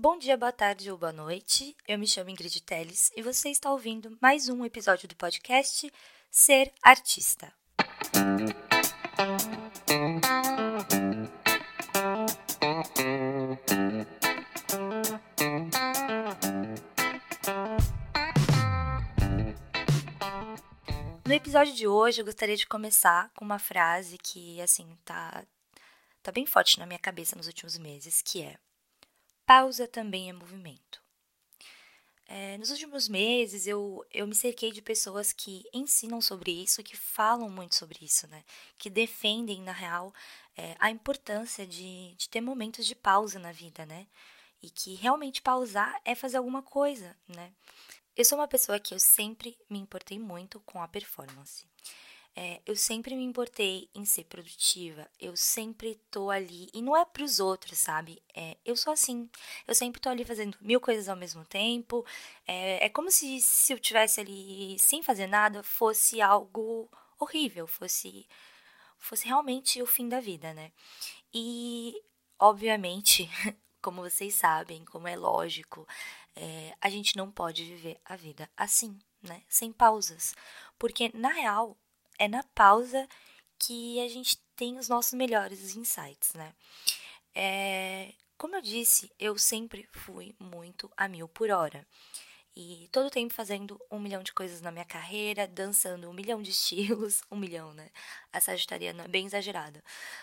Bom dia, boa tarde ou boa noite. Eu me chamo Ingrid Teles e você está ouvindo mais um episódio do podcast Ser Artista. No episódio de hoje, eu gostaria de começar com uma frase que, assim, tá, tá bem forte na minha cabeça nos últimos meses, que é pausa também é movimento. É, nos últimos meses, eu, eu me cerquei de pessoas que ensinam sobre isso, que falam muito sobre isso, né? Que defendem, na real, é, a importância de, de ter momentos de pausa na vida, né? E que realmente pausar é fazer alguma coisa, né? Eu sou uma pessoa que eu sempre me importei muito com a performance. É, eu sempre me importei em ser produtiva, eu sempre tô ali, e não é pros outros, sabe? É, eu sou assim, eu sempre tô ali fazendo mil coisas ao mesmo tempo, é, é como se, se eu tivesse ali sem fazer nada fosse algo horrível, fosse, fosse realmente o fim da vida, né? E, obviamente, como vocês sabem, como é lógico, é, a gente não pode viver a vida assim, né? Sem pausas. Porque, na real, é na pausa que a gente tem os nossos melhores insights, né? É, como eu disse, eu sempre fui muito a mil por hora. E todo o tempo fazendo um milhão de coisas na minha carreira, dançando um milhão de estilos, um milhão, né? A sagitariana é bem exagerada.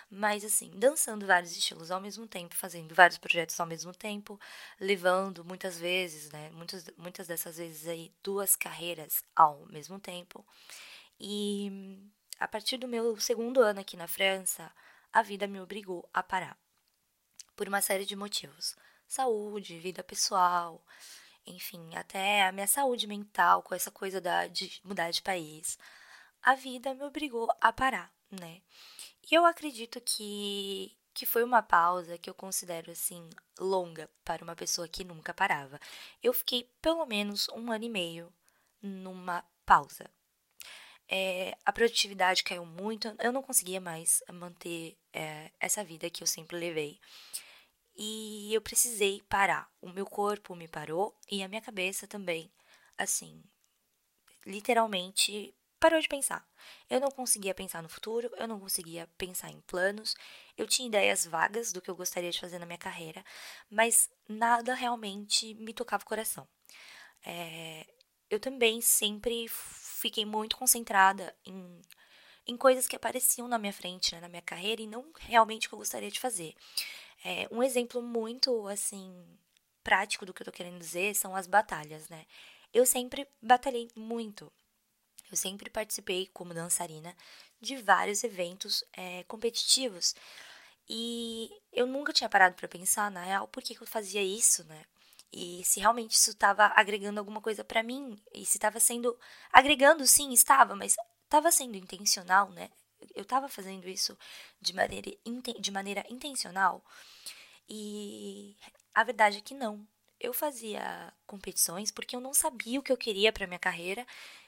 Mas assim, dançando vários estilos ao mesmo tempo, fazendo vários projetos ao mesmo tempo, levando muitas vezes, né? Muitas, muitas dessas vezes aí, duas carreiras ao mesmo tempo. E a partir do meu segundo ano aqui na França, a vida me obrigou a parar. Por uma série de motivos. Saúde, vida pessoal, enfim, até a minha saúde mental, com essa coisa da, de mudar de país. A vida me obrigou a parar, né? E eu acredito que, que foi uma pausa que eu considero, assim, longa para uma pessoa que nunca parava. Eu fiquei pelo menos um ano e meio numa pausa, é, a produtividade caiu muito, eu não conseguia mais manter é, essa vida que eu sempre levei. E eu precisei parar. O meu corpo me parou e a minha cabeça também, assim, literalmente parou de pensar. Eu não conseguia pensar no futuro, eu não conseguia pensar em planos, eu tinha ideias vagas do que eu gostaria de fazer na minha carreira, mas nada realmente me tocava o coração. É, eu também sempre fiquei muito concentrada em, em coisas que apareciam na minha frente, né, na minha carreira, e não realmente o que eu gostaria de fazer. É, um exemplo muito, assim, prático do que eu tô querendo dizer são as batalhas, né? Eu sempre batalhei muito. Eu sempre participei como dançarina de vários eventos é, competitivos. E eu nunca tinha parado para pensar, na real, por que, que eu fazia isso, né? E se realmente isso estava agregando alguma coisa para mim e se estava sendo agregando, sim, estava, mas estava sendo intencional, né? Eu estava fazendo isso de maneira, de maneira intencional e a verdade é que não. Eu fazia competições porque eu não sabia o que eu queria para minha carreira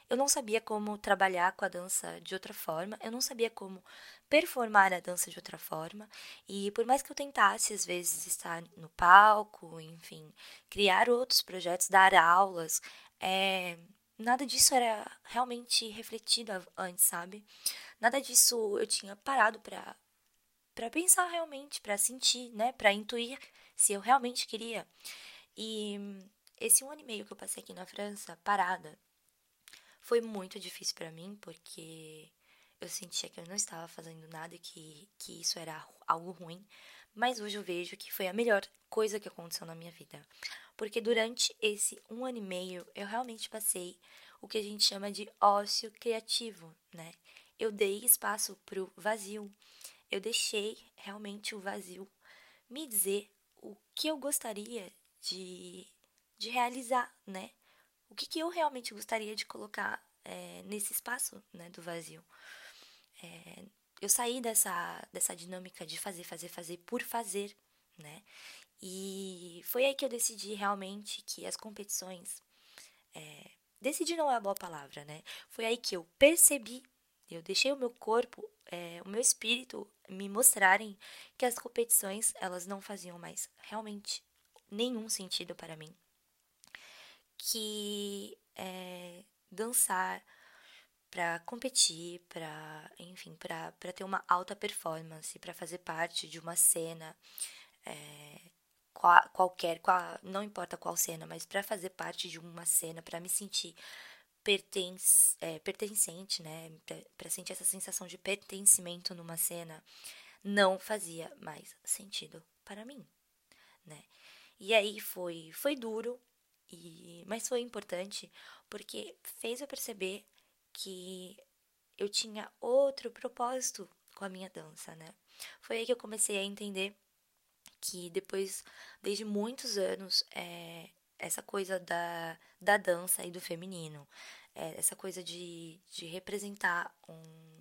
eu não sabia como trabalhar com a dança de outra forma, eu não sabia como performar a dança de outra forma, e por mais que eu tentasse às vezes estar no palco, enfim, criar outros projetos, dar aulas, é, nada disso era realmente refletido antes, sabe? Nada disso eu tinha parado para para pensar realmente, para sentir, né, para intuir se eu realmente queria. E esse um ano e meio que eu passei aqui na França, parada, foi muito difícil para mim, porque eu sentia que eu não estava fazendo nada e que, que isso era algo ruim. Mas hoje eu vejo que foi a melhor coisa que aconteceu na minha vida. Porque durante esse um ano e meio, eu realmente passei o que a gente chama de ócio criativo, né? Eu dei espaço pro vazio. Eu deixei realmente o vazio me dizer o que eu gostaria de, de realizar, né? o que, que eu realmente gostaria de colocar é, nesse espaço né, do vazio. É, eu saí dessa, dessa dinâmica de fazer, fazer, fazer por fazer, né? E foi aí que eu decidi realmente que as competições. É, decidi não é a boa palavra, né? Foi aí que eu percebi, eu deixei o meu corpo, é, o meu espírito me mostrarem que as competições elas não faziam mais realmente nenhum sentido para mim. Que é, dançar para competir, para, enfim, para ter uma alta performance, para fazer parte de uma cena, é, qual, qualquer, qual, não importa qual cena, mas para fazer parte de uma cena, para me sentir pertence, é, pertencente, né, para sentir essa sensação de pertencimento numa cena, não fazia mais sentido para mim, né? E aí foi foi duro, e mas foi importante porque fez eu perceber que eu tinha outro propósito com a minha dança, né? Foi aí que eu comecei a entender que depois, desde muitos anos, é, essa coisa da, da dança e do feminino, é, essa coisa de, de representar um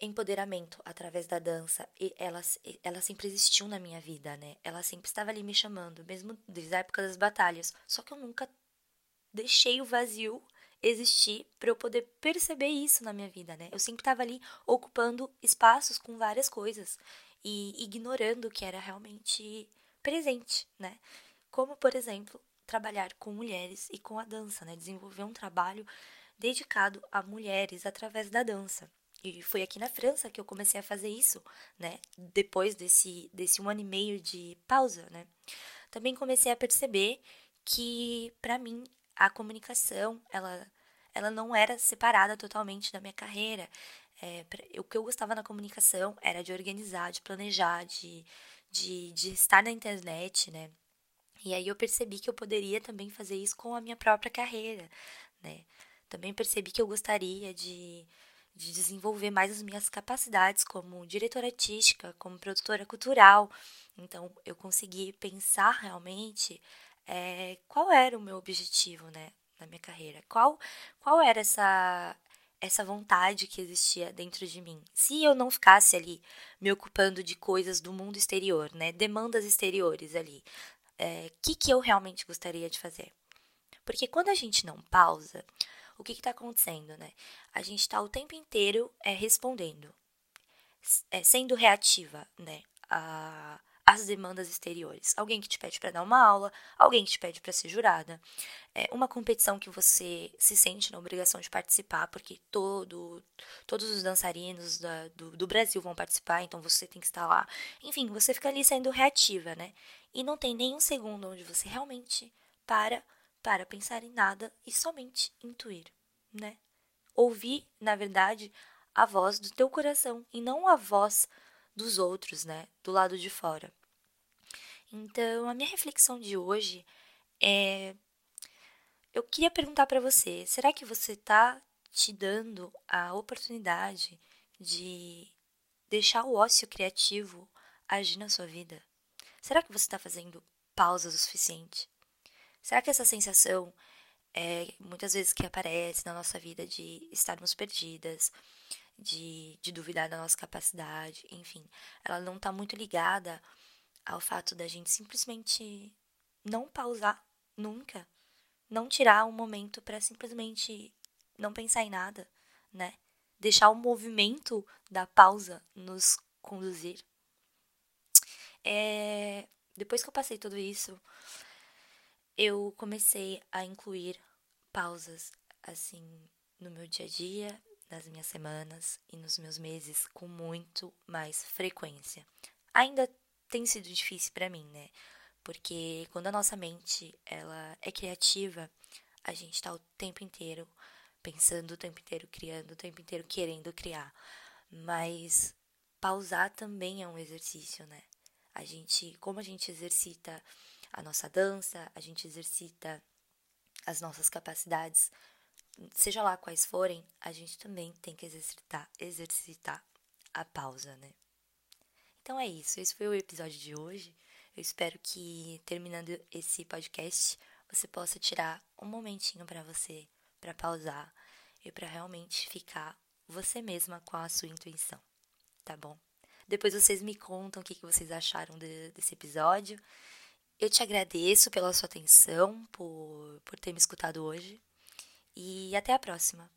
empoderamento através da dança, e ela, ela sempre existiu na minha vida, né? Ela sempre estava ali me chamando, mesmo desde a época das batalhas. Só que eu nunca deixei o vazio existir para eu poder perceber isso na minha vida, né? Eu sempre estava ali ocupando espaços com várias coisas e ignorando o que era realmente presente, né? Como, por exemplo, trabalhar com mulheres e com a dança, né? Desenvolver um trabalho dedicado a mulheres através da dança. E foi aqui na França que eu comecei a fazer isso, né? Depois desse, desse um ano e meio de pausa, né? Também comecei a perceber que, para mim, a comunicação, ela, ela não era separada totalmente da minha carreira. É, o que eu gostava na comunicação era de organizar, de planejar, de, de, de estar na internet, né? E aí eu percebi que eu poderia também fazer isso com a minha própria carreira, né? Também percebi que eu gostaria de, de desenvolver mais as minhas capacidades como diretora artística, como produtora cultural. Então eu consegui pensar realmente é, qual era o meu objetivo, né, na minha carreira. Qual, qual era essa essa vontade que existia dentro de mim. Se eu não ficasse ali me ocupando de coisas do mundo exterior, né, demandas exteriores ali, o é, que, que eu realmente gostaria de fazer? Porque quando a gente não pausa, o que está acontecendo, né? A gente está o tempo inteiro é, respondendo, é, sendo reativa, né? A, as demandas exteriores. Alguém que te pede para dar uma aula, alguém que te pede para ser jurada, é uma competição que você se sente na obrigação de participar, porque todo, todos os dançarinos da, do, do Brasil vão participar, então você tem que estar lá. Enfim, você fica ali sendo reativa, né? E não tem nenhum segundo onde você realmente para para pensar em nada e somente intuir, né? Ouvir, na verdade, a voz do teu coração e não a voz dos outros, né? Do lado de fora. Então, a minha reflexão de hoje é. Eu queria perguntar para você: será que você está te dando a oportunidade de deixar o ócio criativo agir na sua vida? Será que você está fazendo pausas o suficiente? Será que essa sensação é muitas vezes que aparece na nossa vida de estarmos perdidas, de, de duvidar da nossa capacidade, enfim, ela não está muito ligada ao fato da gente simplesmente não pausar nunca, não tirar um momento para simplesmente não pensar em nada, né? Deixar o movimento da pausa nos conduzir. É, depois que eu passei tudo isso, eu comecei a incluir pausas assim no meu dia a dia, nas minhas semanas e nos meus meses com muito mais frequência. Ainda tem sido difícil para mim, né? Porque quando a nossa mente ela é criativa, a gente está o tempo inteiro pensando, o tempo inteiro criando, o tempo inteiro querendo criar. Mas pausar também é um exercício, né? A gente, como a gente exercita a nossa dança, a gente exercita as nossas capacidades seja lá quais forem, a gente também tem que exercitar, exercitar a pausa, né? Então é isso, esse foi o episódio de hoje. Eu espero que terminando esse podcast, você possa tirar um momentinho para você, para pausar e para realmente ficar você mesma com a sua intuição, tá bom? Depois vocês me contam o que, vocês acharam de, desse episódio. Eu te agradeço pela sua atenção, por, por ter me escutado hoje e até a próxima.